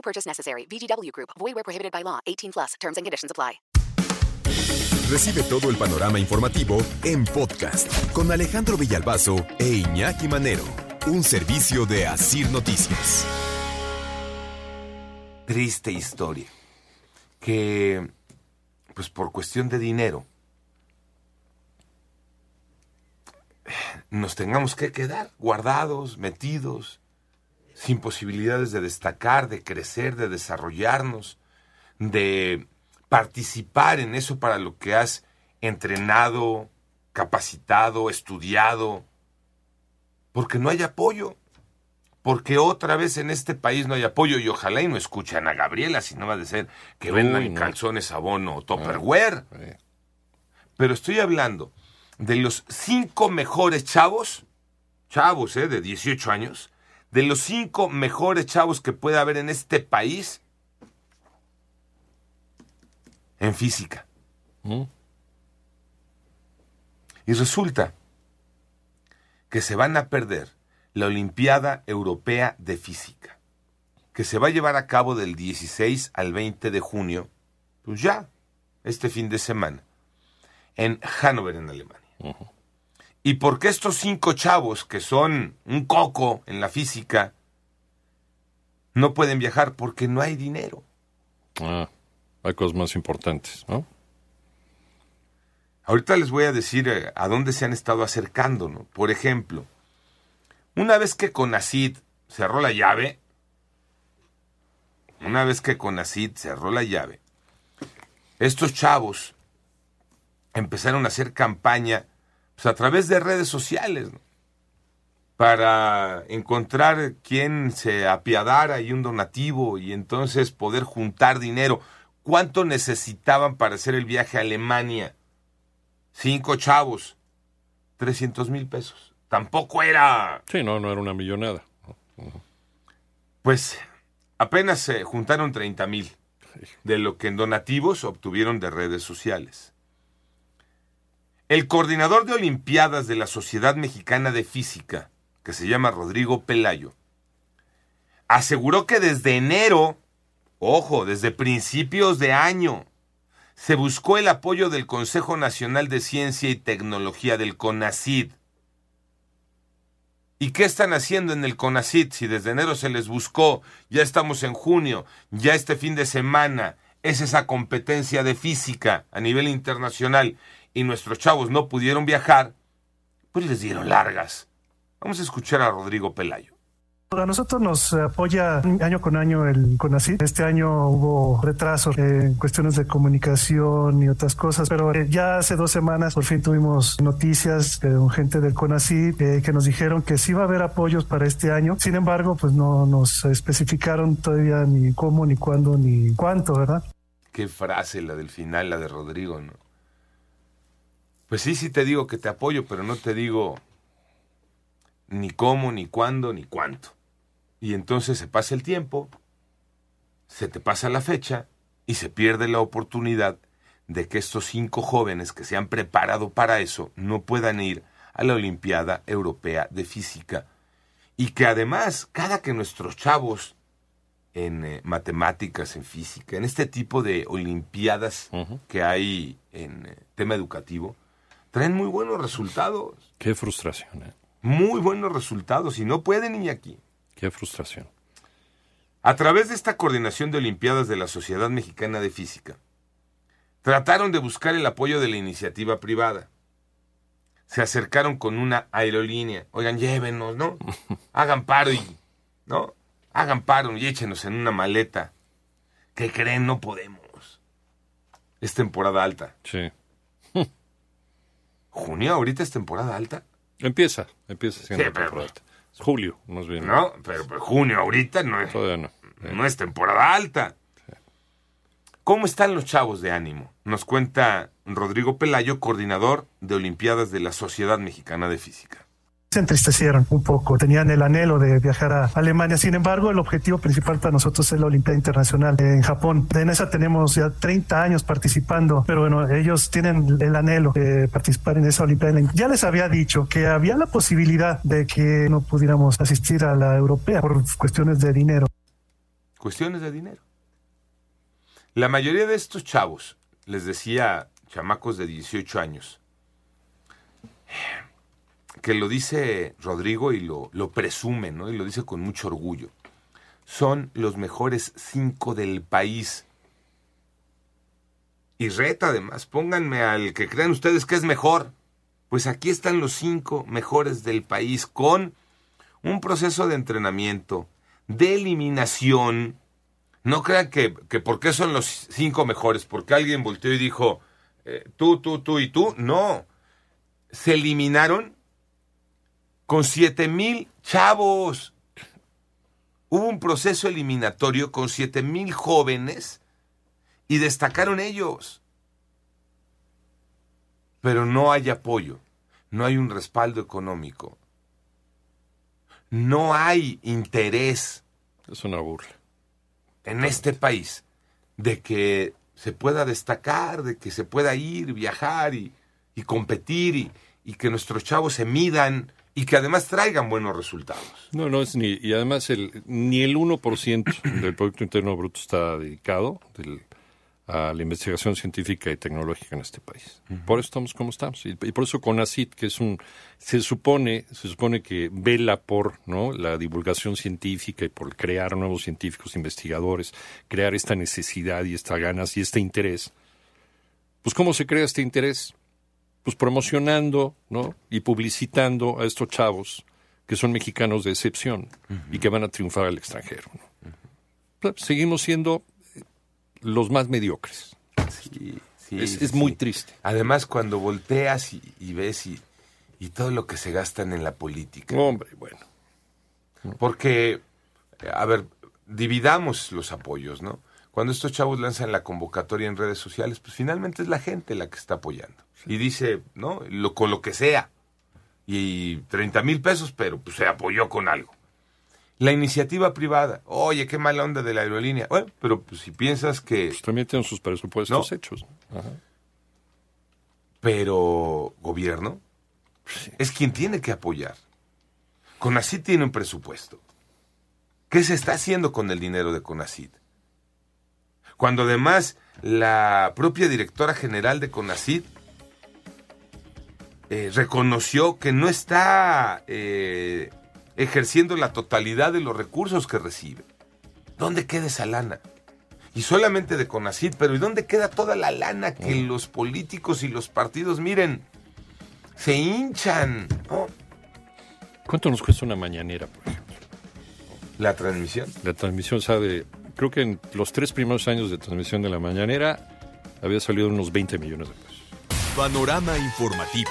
No purchase necessary. VGW Group. Void where prohibited by law. 18 plus. Terms and conditions apply. Recibe todo el panorama informativo en podcast con Alejandro Villalbazo e Iñaki Manero, un servicio de Asir Noticias. Triste historia. Que, pues por cuestión de dinero, nos tengamos que quedar guardados, metidos, sin posibilidades de destacar, de crecer, de desarrollarnos, de participar en eso para lo que has entrenado, capacitado, estudiado, porque no hay apoyo, porque otra vez en este país no hay apoyo y ojalá y no escuchan a Gabriela, si no va a ser que vendan calzones, abono o Tupperware. Pero estoy hablando de los cinco mejores chavos, chavos eh, de 18 años, de los cinco mejores chavos que puede haber en este país en física. Y resulta que se van a perder la Olimpiada Europea de Física, que se va a llevar a cabo del 16 al 20 de junio, pues ya, este fin de semana, en Hannover, en Alemania. ¿Y por qué estos cinco chavos, que son un coco en la física, no pueden viajar? Porque no hay dinero. Ah, hay cosas más importantes, ¿no? Ahorita les voy a decir eh, a dónde se han estado acercando, ¿no? Por ejemplo, una vez que Conacid cerró la llave, una vez que Conacid cerró la llave, estos chavos empezaron a hacer campaña pues, a través de redes sociales ¿no? para encontrar quien se apiadara y un donativo y entonces poder juntar dinero. ¿Cuánto necesitaban para hacer el viaje a Alemania? Cinco chavos, 300 mil pesos. Tampoco era... Sí, no, no era una millonada. Pues apenas se juntaron 30 mil de lo que en donativos obtuvieron de redes sociales. El coordinador de Olimpiadas de la Sociedad Mexicana de Física, que se llama Rodrigo Pelayo, aseguró que desde enero, ojo, desde principios de año, se buscó el apoyo del Consejo Nacional de Ciencia y Tecnología del CONACID. ¿Y qué están haciendo en el CONACID si desde enero se les buscó? Ya estamos en junio, ya este fin de semana es esa competencia de física a nivel internacional y nuestros chavos no pudieron viajar, pues les dieron largas. Vamos a escuchar a Rodrigo Pelayo. A nosotros nos apoya año con año el CONACYT. Este año hubo retrasos en cuestiones de comunicación y otras cosas, pero eh, ya hace dos semanas por fin tuvimos noticias de gente del CONACYT eh, que nos dijeron que sí va a haber apoyos para este año. Sin embargo, pues no nos especificaron todavía ni cómo, ni cuándo, ni cuánto, ¿verdad? Qué frase la del final, la de Rodrigo, ¿no? Pues sí, sí te digo que te apoyo, pero no te digo ni cómo, ni cuándo, ni cuánto. Y entonces se pasa el tiempo, se te pasa la fecha y se pierde la oportunidad de que estos cinco jóvenes que se han preparado para eso no puedan ir a la Olimpiada Europea de Física. Y que además, cada que nuestros chavos en eh, matemáticas, en física, en este tipo de olimpiadas que hay en eh, tema educativo, traen muy buenos resultados. Qué frustración, ¿eh? Muy buenos resultados y no pueden ir aquí. Qué frustración. A través de esta coordinación de Olimpiadas de la Sociedad Mexicana de Física, trataron de buscar el apoyo de la iniciativa privada. Se acercaron con una aerolínea. Oigan, llévenos, ¿no? Hagan paro y, ¿no? Hagan paro y échenos en una maleta. ¿Qué creen? No podemos. Es temporada alta. Sí. ¿Junio ahorita es temporada alta? Empieza, empieza siendo Sí, pero- temporada alta. Julio, más bien. No, pero, pero junio ahorita no es. Todavía no. no es temporada alta. ¿Cómo están los chavos de ánimo? Nos cuenta Rodrigo Pelayo, coordinador de Olimpiadas de la Sociedad Mexicana de Física se entristecieron un poco, tenían el anhelo de viajar a Alemania. Sin embargo, el objetivo principal para nosotros es la Olimpiada Internacional en Japón. En esa tenemos ya 30 años participando, pero bueno, ellos tienen el anhelo de participar en esa Olimpiada. Ya les había dicho que había la posibilidad de que no pudiéramos asistir a la europea por cuestiones de dinero. Cuestiones de dinero. La mayoría de estos chavos, les decía chamacos de 18 años, que lo dice Rodrigo y lo, lo presume, ¿no? Y lo dice con mucho orgullo. Son los mejores cinco del país. Y reta además, pónganme al que crean ustedes que es mejor. Pues aquí están los cinco mejores del país con un proceso de entrenamiento, de eliminación. No crean que, que por qué son los cinco mejores, porque alguien volteó y dijo, eh, tú, tú, tú y tú. No, se eliminaron con siete mil chavos. Hubo un proceso eliminatorio con siete mil jóvenes y destacaron ellos. Pero no hay apoyo, no hay un respaldo económico, no hay interés. Es una burla. En este país de que se pueda destacar, de que se pueda ir, viajar y, y competir y, y que nuestros chavos se midan y que además traigan buenos resultados. No, no es ni, y además el, ni el 1% del Producto Interno Bruto está dedicado del, a la investigación científica y tecnológica en este país. Por eso estamos como estamos. Y, y por eso CONACIT, que es un, se supone, se supone que vela por ¿no? la divulgación científica y por crear nuevos científicos, investigadores, crear esta necesidad y estas ganas y este interés. Pues ¿cómo se crea este interés? Pues promocionando ¿no? y publicitando a estos chavos que son mexicanos de excepción y que van a triunfar al extranjero. ¿no? Seguimos siendo los más mediocres. Sí, sí, es, muy triste. Además, cuando volteas y, y ves y, y todo lo que se gastan en la política. Hombre, bueno. Porque, a ver, dividamos los apoyos, ¿no? Cuando estos chavos lanzan la convocatoria en redes sociales, pues finalmente es la gente la que está apoyando. Y dice, ¿no? Lo, con lo que sea. Y 30 mil pesos, pero pues se apoyó con algo. La iniciativa privada, oye, qué mala onda de la aerolínea. Bueno, pero pues si piensas que... Pues también tienen sus presupuestos No. hechos. Ajá. Pero gobierno es quien tiene que apoyar. Conacid tiene un presupuesto. ¿Qué se está haciendo con el dinero de Conacid? Cuando además la propia directora general de Conacid eh, reconoció que no está eh, ejerciendo la totalidad de los recursos que recibe. ¿Dónde queda esa lana? Y solamente de Conacid, pero ¿y dónde queda toda la lana que los políticos y los partidos, miren, se hinchan? ¿no? ¿Cuánto nos cuesta una mañanera, por ejemplo? La transmisión. La transmisión sabe, creo que en los tres primeros años de transmisión de la mañanera había salido unos 20 millones de pesos. Panorama informativo.